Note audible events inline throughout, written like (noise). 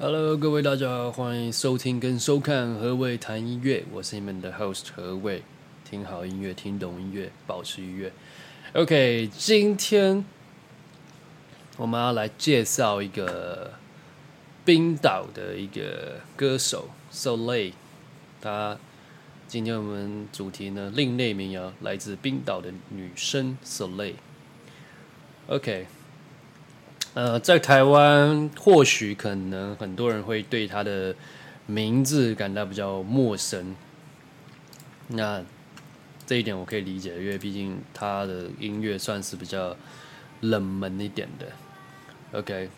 Hello，各位大家好，欢迎收听跟收看何谓谈音乐，我是你们的 host 何谓，听好音乐，听懂音乐，保持愉悦。OK，今天我们要来介绍一个冰岛的一个歌手 Solei，他今天我们主题呢，另类民谣，来自冰岛的女生 Solei。OK。呃，在台湾或许可能很多人会对他的名字感到比较陌生，那这一点我可以理解，因为毕竟他的音乐算是比较冷门一点的。OK，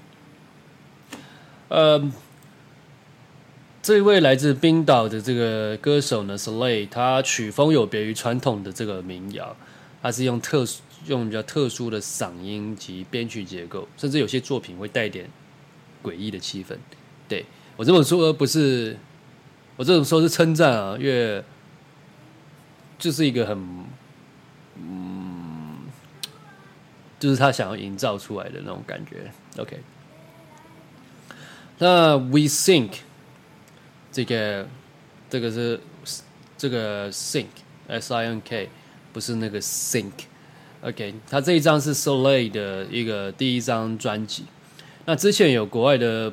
呃，这位来自冰岛的这个歌手呢，Slay，他曲风有别于传统的这个民谣，他是用特殊。用比较特殊的嗓音及编曲结构，甚至有些作品会带点诡异的气氛。对，我这么说不是，我这种说是称赞啊，因为就是一个很，嗯，就是他想要营造出来的那种感觉。OK，那 We Sink 这个这个是这个 Sink S I N K，不是那个 Sink。OK，他这一张是 Soleil 的一个第一张专辑。那之前有国外的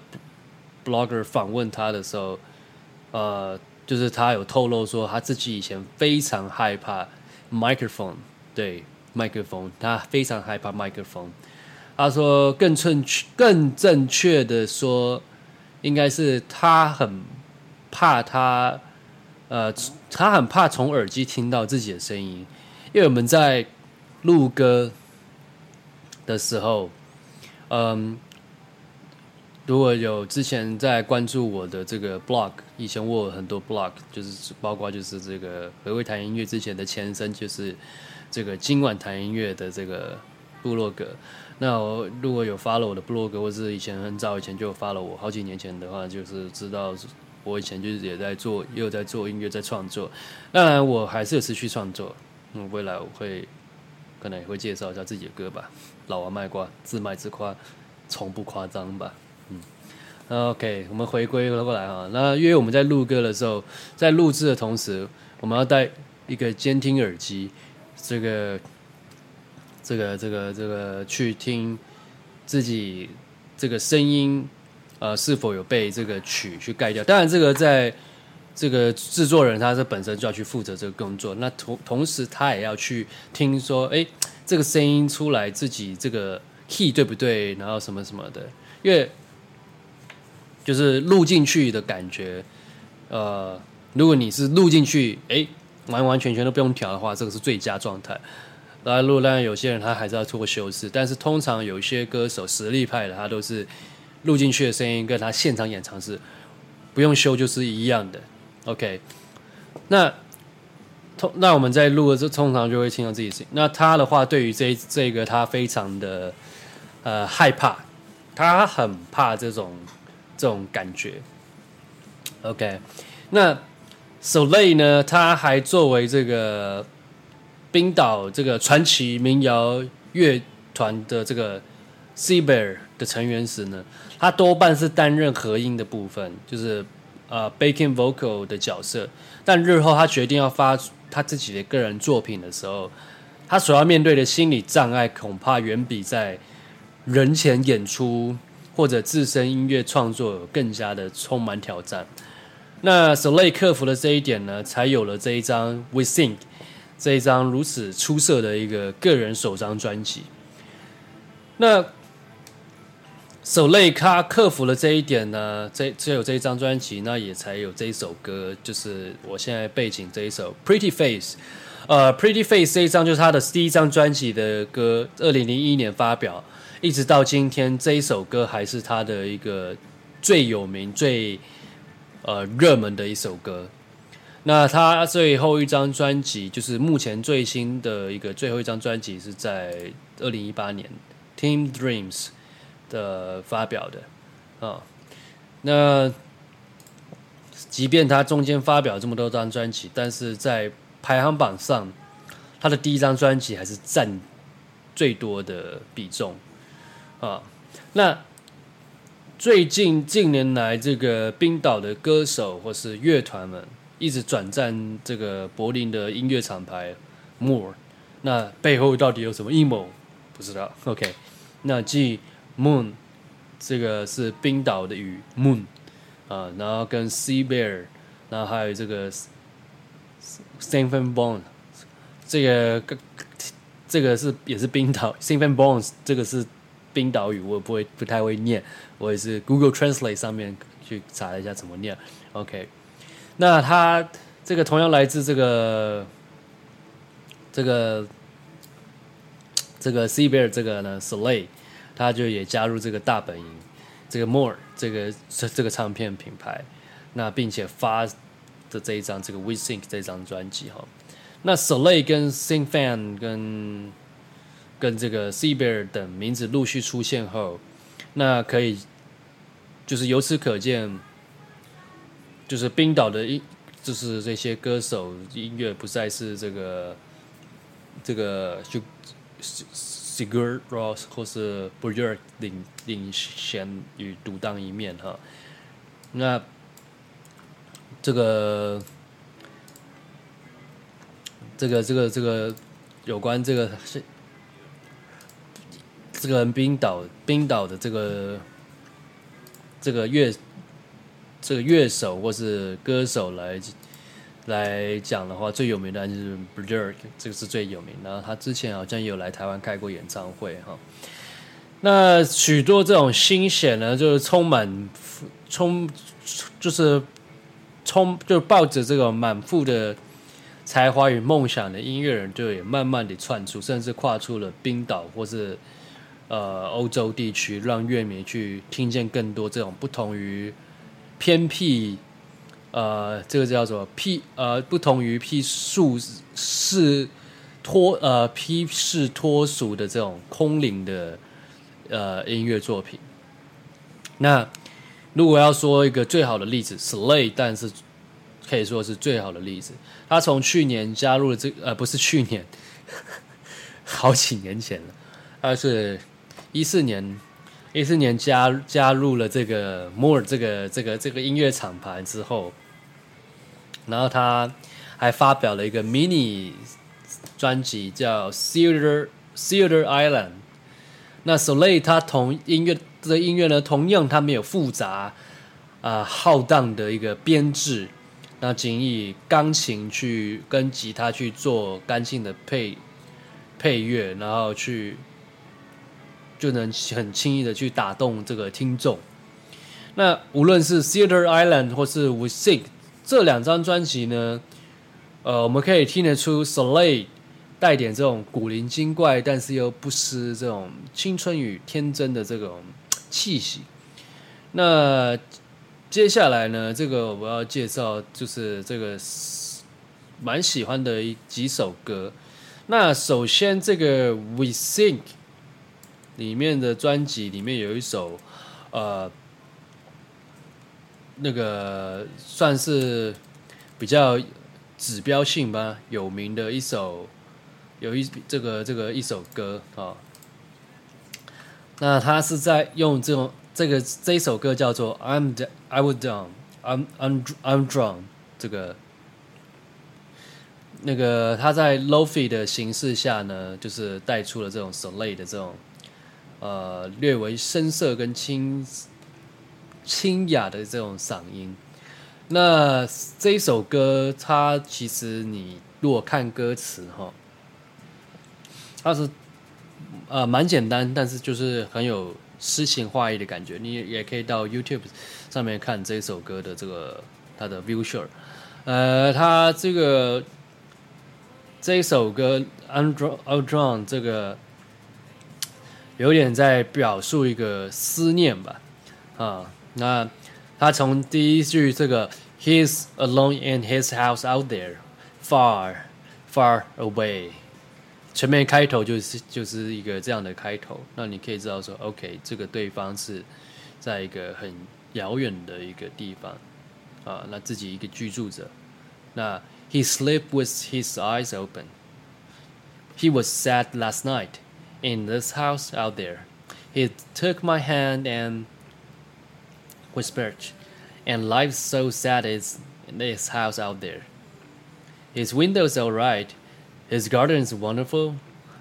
blogger 访问他的时候，呃，就是他有透露说他自己以前非常害怕 microphone，对，microphone，他非常害怕 microphone。他说更正确、更正确的说，应该是他很怕他，呃，他很怕从耳机听到自己的声音，因为我们在。录歌的时候，嗯，如果有之前在关注我的这个 blog，以前我有很多 blog，就是包括就是这个何谓谈音乐之前的前身，就是这个今晚谈音乐的这个部落格。那我如果有发了我的部落格，或是以前很早以前就发了我，好几年前的话，就是知道我以前就是也在做，也有在做音乐，在创作。当然，我还是有持续创作。嗯，未来我会。可能也会介绍一下自己的歌吧，老王卖瓜，自卖自夸，从不夸张吧。嗯，OK，我们回归过来啊。那因为我们在录歌的时候，在录制的同时，我们要带一个监听耳机，这个、这个、这个、这个去听自己这个声音，呃，是否有被这个曲去盖掉。当然，这个在。这个制作人他是本身就要去负责这个工作，那同同时他也要去听说，哎，这个声音出来自己这个 key 对不对？然后什么什么的，因为就是录进去的感觉，呃，如果你是录进去，哎，完完全全都不用调的话，这个是最佳状态。当然，当然有些人他还是要做修饰，但是通常有些歌手实力派的，他都是录进去的声音跟他现场演唱是不用修就是一样的。OK，那通那我们在录的时候，通常就会听到自己声音。那他的话，对于这这个他非常的呃害怕，他很怕这种这种感觉。OK，那 Soleil 呢，他还作为这个冰岛这个传奇民谣乐团的这个 Seabear 的成员时呢，他多半是担任和音的部分，就是。呃，backing vocal 的角色，但日后他决定要发他自己的个人作品的时候，他所要面对的心理障碍恐怕远比在人前演出或者自身音乐创作更加的充满挑战。那 Soleil 克服了这一点呢，才有了这一张 We Think 这一张如此出色的一个个人首张专辑。那 So 泪咖克服了这一点呢，这只有这一张专辑，那也才有这一首歌，就是我现在背景这一首《Pretty Face》。呃，《Pretty Face》这一张就是他的第一张专辑的歌，二零零一年发表，一直到今天，这一首歌还是他的一个最有名、最呃热门的一首歌。那他最后一张专辑，就是目前最新的一个最后一张专辑，是在二零一八年《Team Dreams》。的发表的啊，那即便他中间发表这么多张专辑，但是在排行榜上，他的第一张专辑还是占最多的比重啊。那最近近年来，这个冰岛的歌手或是乐团们一直转战这个柏林的音乐厂牌 More，那背后到底有什么阴谋？不知道。OK，那继 Moon 这个是冰岛的语 Moon 啊，然后跟 Sea Bear，然后还有这个 Stephen Bond，这个这个是也是冰岛 (laughs) Stephen Bones，这个是。冰岛语我不会不太会念，我也是 Google Translate 上面去查一下怎么念。OK，那他这个同样来自这个这个这个 Sea Bear 这个呢 s l a y 他就也加入这个大本营这个 More 这个这这个唱片品牌，那并且发的这一张这个 We Think 这张专辑哈。那 Soleil 跟 Sing Fan 跟跟这个 Sea Bear 等名字陆续出现后，那可以就是由此可见，就是冰岛的音，就是这些歌手音乐不再是这个这个就 Sigur Rós 或是 Björk 领领衔与独当一面哈。那这个这个这个这个有关这个是。这个冰岛冰岛的这个这个乐这个乐手或是歌手来来讲的话，最有名的就是 Björk，这个是最有名的。然后他之前好像也有来台湾开过演唱会哈。那许多这种新血呢，就是充满充就是充就抱着这个满腹的才华与梦想的音乐人，就也慢慢的窜出，甚至跨出了冰岛或是。呃，欧洲地区让乐迷去听见更多这种不同于偏僻，呃，这个叫做 P，呃，不同于僻俗是脱呃 P 是脱俗的这种空灵的呃音乐作品。那如果要说一个最好的例子，Slay，但是可以说是最好的例子。他从去年加入了这呃，不是去年，(laughs) 好几年前了，他是。一四年，一四年加加入了这个 More 这个这个这个音乐厂牌之后，然后他还发表了一个 mini 专辑叫 Theater Theater Island。那 Soleil 他同音乐的音乐呢，同样他没有复杂啊、浩荡的一个编制，那仅以钢琴去跟吉他去做干净的配配乐，然后去。就能很轻易的去打动这个听众。那无论是 Theater Island 或是 We Think 这两张专辑呢，呃，我们可以听得出 Slay 带点这种古灵精怪，但是又不失这种青春与天真的这种气息。那接下来呢，这个我要介绍就是这个蛮喜欢的一几首歌。那首先这个 We Think。里面的专辑里面有一首，呃，那个算是比较指标性吧，有名的一首，有一这个这个一首歌啊、哦。那他是在用这种这个这一首歌叫做 I'm I'm down, I'm I'm I'm drunk 这个那个他在 Lo-Fi 的形式下呢，就是带出了这种 s l a y 的这种。呃，略为深色跟清清雅的这种嗓音。那这一首歌，它其实你如果看歌词哈，它是呃蛮简单，但是就是很有诗情画意的感觉。你也可以到 YouTube 上面看这首歌的这个它的 visual。呃，它这个这一首歌 Undraw Undraw 这个。有点在表述一个思念吧，啊，那他从第一句这个 He's alone in his house out there, far, far away，前面开头就是就是一个这样的开头，那你可以知道说，OK，这个对方是在一个很遥远的一个地方，啊，那自己一个居住者，那 He slept with his eyes open, he was sad last night. In this house out there, he took my hand and whispered, "And life's so sad is in this house out there. His window's all right, his garden is wonderful,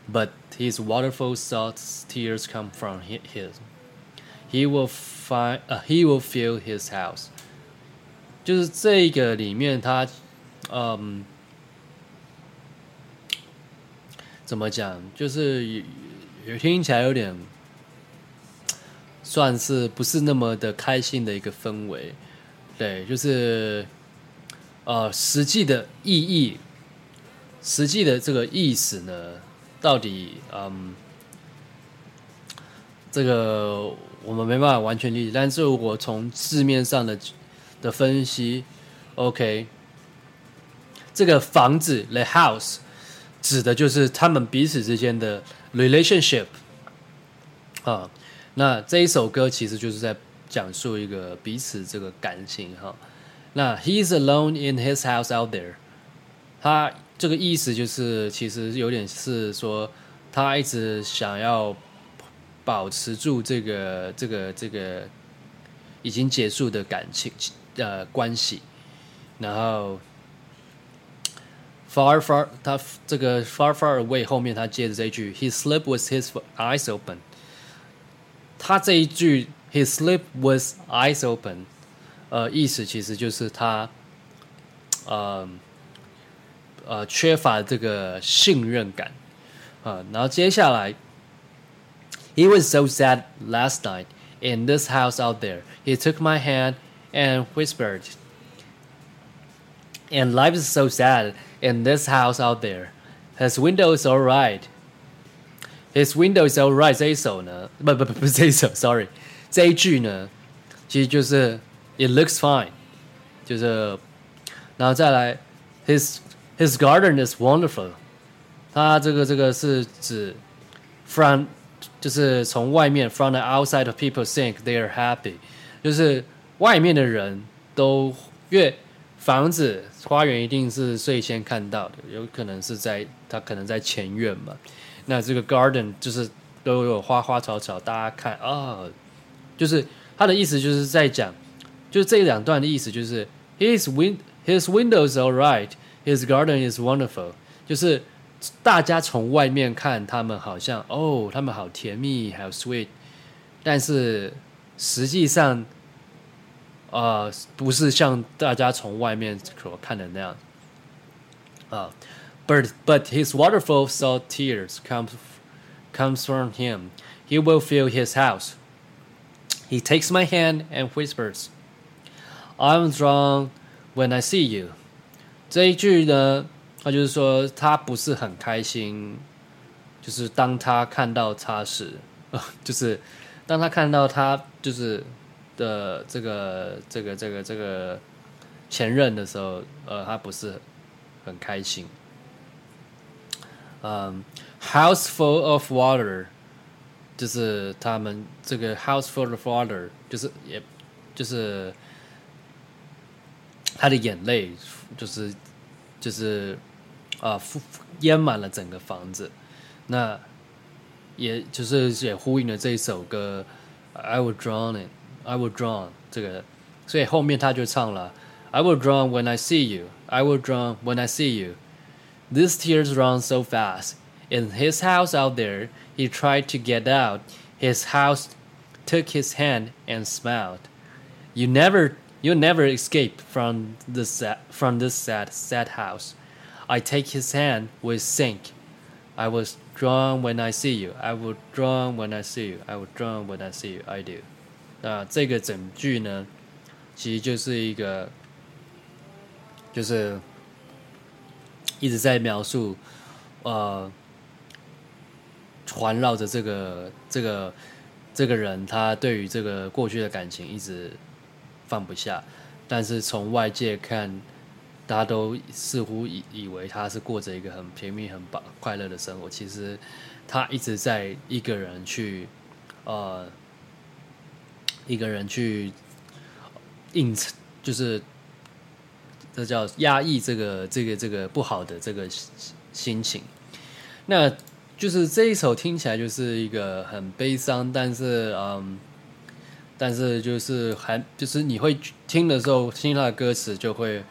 but his waterfall thoughts tears come from his. He will find, uh, he will fill his house."就是这个里面，他，嗯，怎么讲？就是有，有听起来有点， 算是不是那么的开心的一个氛围。对，就是，呃，实际的意义，实际的这个意思呢，到底，嗯，这个我们没办法完全理解。但是如果从字面上的。的分析，OK，这个房子 the house 指的就是他们彼此之间的 relationship 啊。那这一首歌其实就是在讲述一个彼此这个感情哈。那 He's alone in his house out there，他这个意思就是其实有点是说他一直想要保持住这个这个这个已经结束的感情。呃，关系，然后 far far，他这个 far far away 后面他接着这一句，he slept with his eyes open。他这一句 he slept with eyes open，呃，意思其实就是他，呃，呃，缺乏这个信任感啊。然后接下来，he was so sad last night in this house out there. He took my hand. and whispered, And life is so sad in this house out there. His window is all right. His window is all right. 这一首呢，不不不不是这一首，sorry，这一句呢，其实就是 It looks fine，就是，然后再来，His His garden is wonderful。他这个这个是指 from，就是从外面 from the outside of people think they are happy，就是。外面的人都，因为房子花园一定是最先看到的，有可能是在他可能在前院嘛。 那这个 garden 就是都有花花草草，大家看啊、就是他的意思就是在讲，就这两段的意思就是 his win his windows are right, his garden is wonderful，就是大家从外面看他们好像哦，他们好甜蜜，还有 sweet，但是实际上。啊不是像大家从外面所看的那样啊。but but his waterfall saw tears comes comes from him. He will fill his house. He takes my hand and whispers, "I'm drawn when I see you." 这一句呢，他就是说他不是很开心，就是当他看到他时，就是当他看到他就是。的这个这个这个这个前任的时候，呃，他不是很开心。 (laughs) 嗯，house full of water，就是他们这个 house full of water，就是也就是他的眼泪，就是就是啊，淹满了整个房子。那也就是也呼应了这一首歌，I will drown it。I will drown 这个，所以后面他就唱了，I will drown when I see you. I will drown when I see you. These tears run so fast. In his house out there, he tried to get out. His house took his hand and smiled. You never, you never escape from this sad, from this sad, sad house. I take his hand with sink. I was drown when I see you. I will drown when I see you. I will drown when I see you. I do. 那这个整句呢，其实就是一个，就是 一直在描述，呃，环绕着这个这个这个人，他对于这个过去的感情一直放不下，但是从外界看，大家都似乎以以为他是过着一个很甜蜜、很棒、快乐的生活，其实他一直在一个人去，呃。一个人去硬，就是这叫压抑这个这个这个不好的这个心情。那就是这一首听起来就是一个很悲伤，但是嗯，但是就是还就是你会听的时候，听他的歌词就会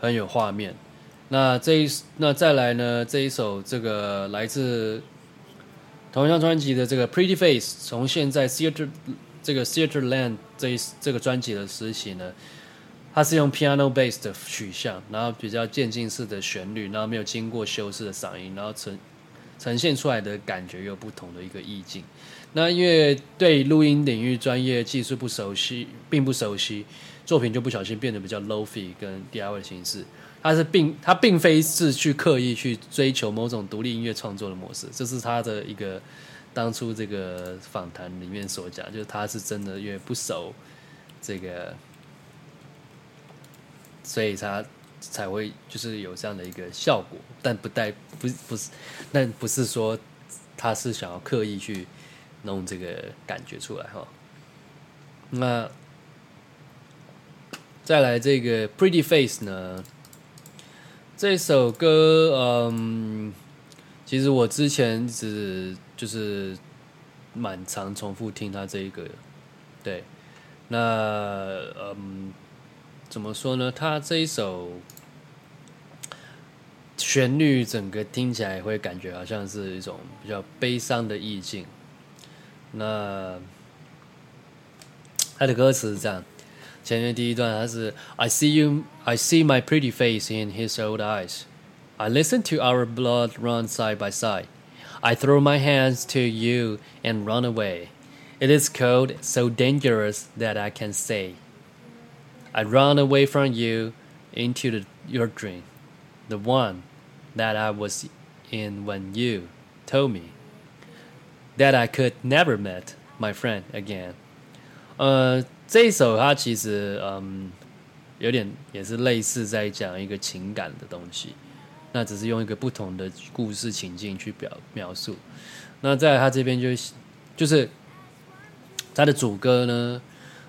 很有画面。那这一那再来呢？这一首这个来自同一张专辑的这个《Pretty Face》，从现在 Theater 这个 Theaterland 这一这个专辑的时期呢，它是用 Piano Bass 的取向，然后比较渐进式的旋律，然后没有经过修饰的嗓音，然后呈呈现出来的感觉有不同的一个意境。那因为对录音领域专业技术不熟悉，并不熟悉，作品就不小心变得比较 Lo-fi 跟 DIY 的形式。他是并他并非是去刻意去追求某种独立音乐创作的模式，这是他的一个当初这个访谈里面所讲，就是他是真的因为不熟这个，所以他才会就是有这样的一个效果，但不带不不是，但不是说他是想要刻意去弄这个感觉出来哈。那再来这个 Pretty Face 呢？这首歌，嗯，其实我之前只就是蛮常重复听他这一个，对，那嗯，怎么说呢？他这一首旋律整个听起来会感觉好像是一种比较悲伤的意境。那他的歌词是这样。前面第一段，它是 I see you, I see my pretty face in his old eyes. I listen to our blood run side by side. I throw my hands to you and run away. It is cold, so dangerous that I can say. I run away from you into the, your dream, the one that I was in when you told me that I could never meet my friend again. Uh, 这一首它其实嗯，有点也是类似在讲一个情感的东西，那只是用一个不同的故事情境去表描述。那在他这边就就是他的主歌呢，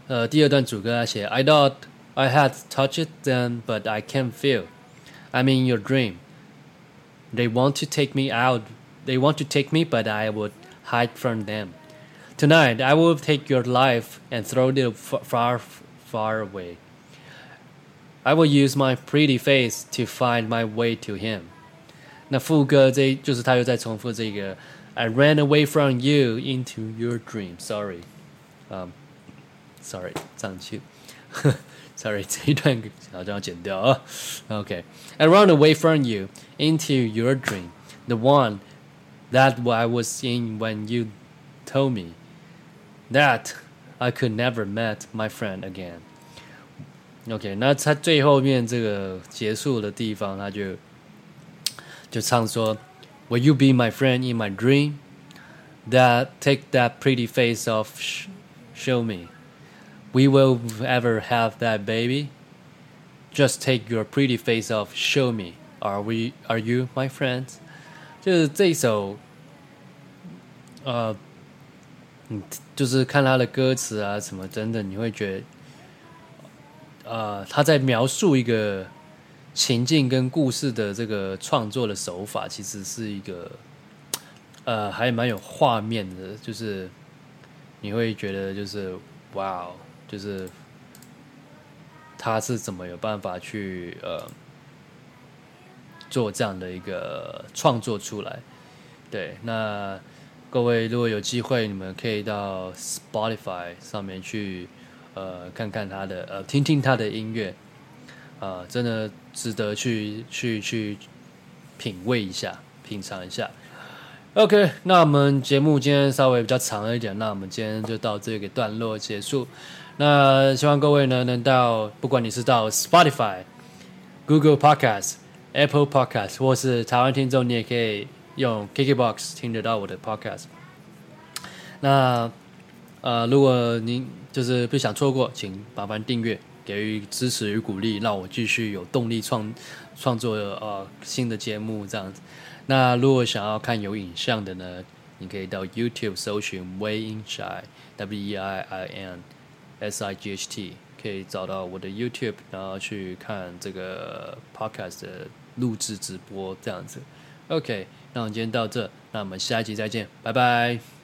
呃，第二段主歌他写：I thought I had touched them, but I can't feel. I'm in your dream. They want to take me out. They want to take me, but I would hide from them. Tonight, I will take your life and throw it far, far away. I will use my pretty face to find my way to him. 那副歌这就是他又在重复这个 I ran away from you into your dream. Sorry, um, sorry，上去 ，sorry 这一段好像要剪掉啊。OK, I ran (laughs) away from you into your dream, the one that I was in when you told me. That I could never meet my friend again. OK，那他最后面这个结束的地方，他就就唱说：Will you be my friend in my dream? That take that pretty face off, show me. We will ever have that baby. Just take your pretty face off, show me. Are we? Are you my friends? 就是这一首，呃。嗯，就是看他的歌词啊，什么等等，你会觉得，呃，他在描述一个情境跟故事的这个创作的手法，其实是一个，呃，还蛮有画面的，就是你会觉得，就是哇哦，就是他是怎么有办法去呃做这样的一个创作出来？对，那。各位，如果有机会，你们可以到 Spotify 上面去，呃，看看他的，呃，听听他的音乐，啊、呃，真的值得去去去品味一下，品尝一下。OK，那我们节目今天稍微比较长了一点，那我们今天就到这个段落结束。那希望各位呢，能到，不管你是到 Spotify、Google Podcast、Apple Podcast，或是台湾听众，你也可以。用 KKBOX 听得到我的 Podcast。那呃，如果您就是不想错过，请麻烦订阅，给予支持与鼓励，让我继续有动力创创作呃新的节目这样子。那如果想要看有影像的呢，你可以到 YouTube 搜寻 Weinshight W E I I N S I G H T，可以找到我的 YouTube，然后去看这个 Podcast 的录制直播这样子。OK。那我们今天到这，那我们下一集再见，拜拜。